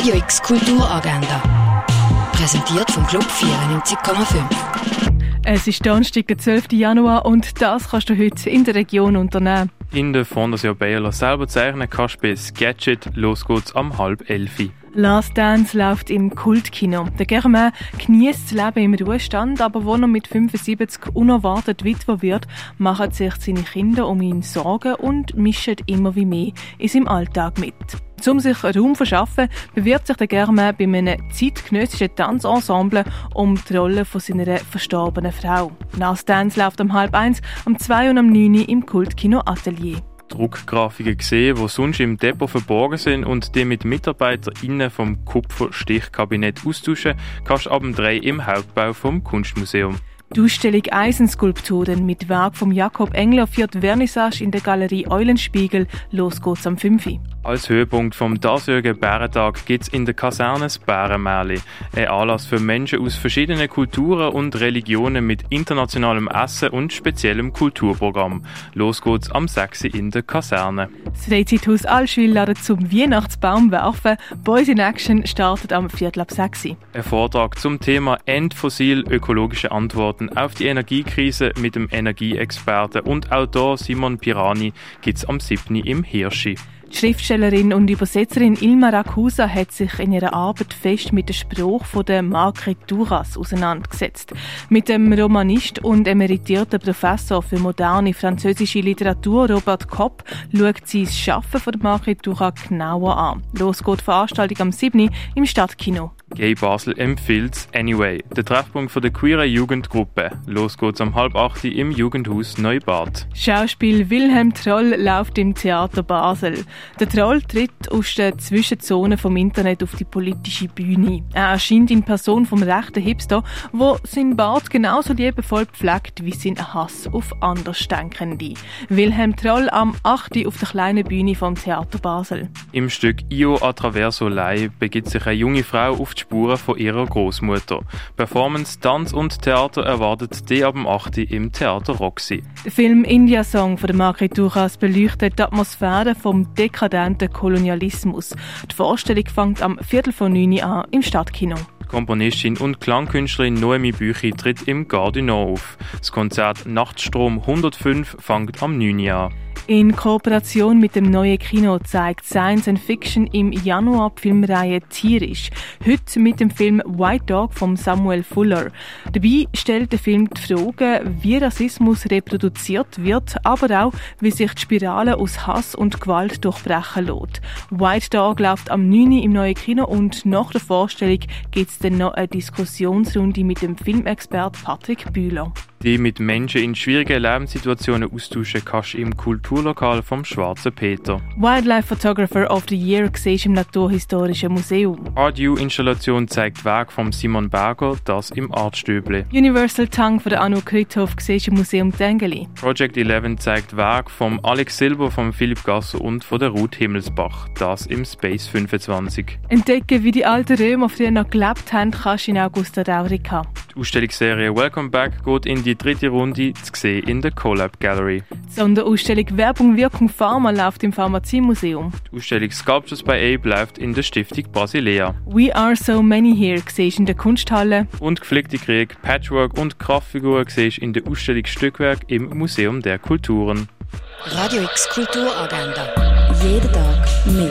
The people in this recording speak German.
Radio X Kulturagenda. Präsentiert vom Club 94,5. Es ist Donnerstag, der 12. Januar und das kannst du heute in der Region unternehmen. In der Fondation Baylor selber zeichnen kannst du bei Sketchet. Los geht's am halb elfi. Last Dance läuft im Kultkino. Der Germain genießt das Leben im Ruhestand, aber wo er mit 75 unerwartet Witwer wird, machen sich seine Kinder um ihn Sorgen und mischen immer wie mehr in seinem Alltag mit. Um sich Raum zu verschaffen, bewirbt sich der Germain bei einem zeitgenössischen Tanzensemble um die Rolle von seiner verstorbenen Frau. Last Dance läuft um halb eins, um zwei und um neun im Kultkino Atelier. Druckgrafiken gesehen, die sonst im Depot verborgen sind und die mit MitarbeiterInnen vom Kupferstichkabinett austauschen, kannst du ab dem 3 im Hauptbau vom Kunstmuseum. Die Ausstellung Eisenskulpturen mit Werk von Jakob Engler führt Vernissage in der Galerie Eulenspiegel. Los geht's am 5. Als Höhepunkt vom diesjährigen Bärentag gibt es in der Kaserne das Bärenmärli. Ein Anlass für Menschen aus verschiedenen Kulturen und Religionen mit internationalem Essen und speziellem Kulturprogramm. Los geht's am 6. in der Kaserne. Das Freizeithaus Allschwil ladet zum Weihnachtsbaum werfen. Boys in Action startet am Viertel ab 6. Ein Vortrag zum Thema Endfossil ökologische Antworten auf die Energiekrise mit dem Energieexperten und Autor Simon Pirani gibt's am 7. im Hirschi. Die Schriftstellerin und Übersetzerin Ilma Rakusa hat sich in ihrer Arbeit fest mit dem Spruch von der Margret Duras auseinandergesetzt. Mit dem Romanist und emeritierten Professor für moderne französische Literatur Robert Kopp schaut sie das Schaffen von der Margret Duras genauer an. Los geht die Veranstaltung am 7. im Stadtkino. Gay Basel empfiehlt Anyway, der Treffpunkt von der queeren Jugendgruppe. Los geht's am halb acht im Jugendhaus Neubad. Schauspiel Wilhelm Troll läuft im Theater Basel. Der Troll tritt aus der Zwischenzone vom Internet auf die politische Bühne. Er erscheint in Person vom rechten Hipster, wo sein Bart genauso liebevoll pflegt wie sein Hass auf Andersdenkende. Wilhelm Troll am 8. auf der kleinen Bühne vom Theater Basel. Im Stück Io attraverso lei begibt sich eine junge Frau auf die Spuren von ihrer Großmutter. Performance, Tanz und Theater erwartet die ab dem 8. im Theater Roxy. Der Film India Song von der Margret Duras beleuchtet die Atmosphäre vom dekadenten Kolonialismus. Die Vorstellung fängt am Viertel vor neun an im Stadtkino. Komponistin und Klangkünstlerin Noemi Büchi tritt im Gardinor auf. Das Konzert Nachtstrom 105 fängt am 9. an. In Kooperation mit dem neuen Kino zeigt Science and Fiction im Januar die Filmreihe Tierisch. Heute mit dem Film White Dog von Samuel Fuller. Dabei stellt der Film die Frage, wie Rassismus reproduziert wird, aber auch, wie sich die Spirale aus Hass und Gewalt durchbrechen lässt. White Dog läuft am 9. im neuen Kino und nach der Vorstellung gibt es dann noch eine Diskussionsrunde mit dem Filmexpert Patrick Bühler. Die mit Menschen in schwierigen Lebenssituationen austauschen kannst im Kulturlokal vom Schwarzen Peter. Wildlife Photographer of the Year siehst im Naturhistorischen Museum. Art-U-Installation zeigt Werk von Simon Berger, das im Artstüble. Universal Tongue von der Anu Krithoff siehst im Museum Dengeli. Project 11 zeigt Werk von Alex Silber, von Philipp Gasser und von der Ruth Himmelsbach, das im Space 25. Entdecken, wie die alten Römer früher noch gelebt haben, kannst du in Augusta Raurica. Die Ausstellungsserie Welcome Back geht in die dritte Runde zu sehen in der Collab Gallery. Die Sonderausstellung Werbung, Wirkung, Pharma läuft im Pharmaziemuseum. Die Ausstellung Sculptures by Abe läuft in der Stiftung Basilea. We Are So Many Here siehst in der Kunsthalle. Und Geflickte Krieg, Patchwork und Kraftfiguren siehst in der Ausstellung Stückwerk im Museum der Kulturen. Radio X Kulturagenda. Jeden Tag mehr.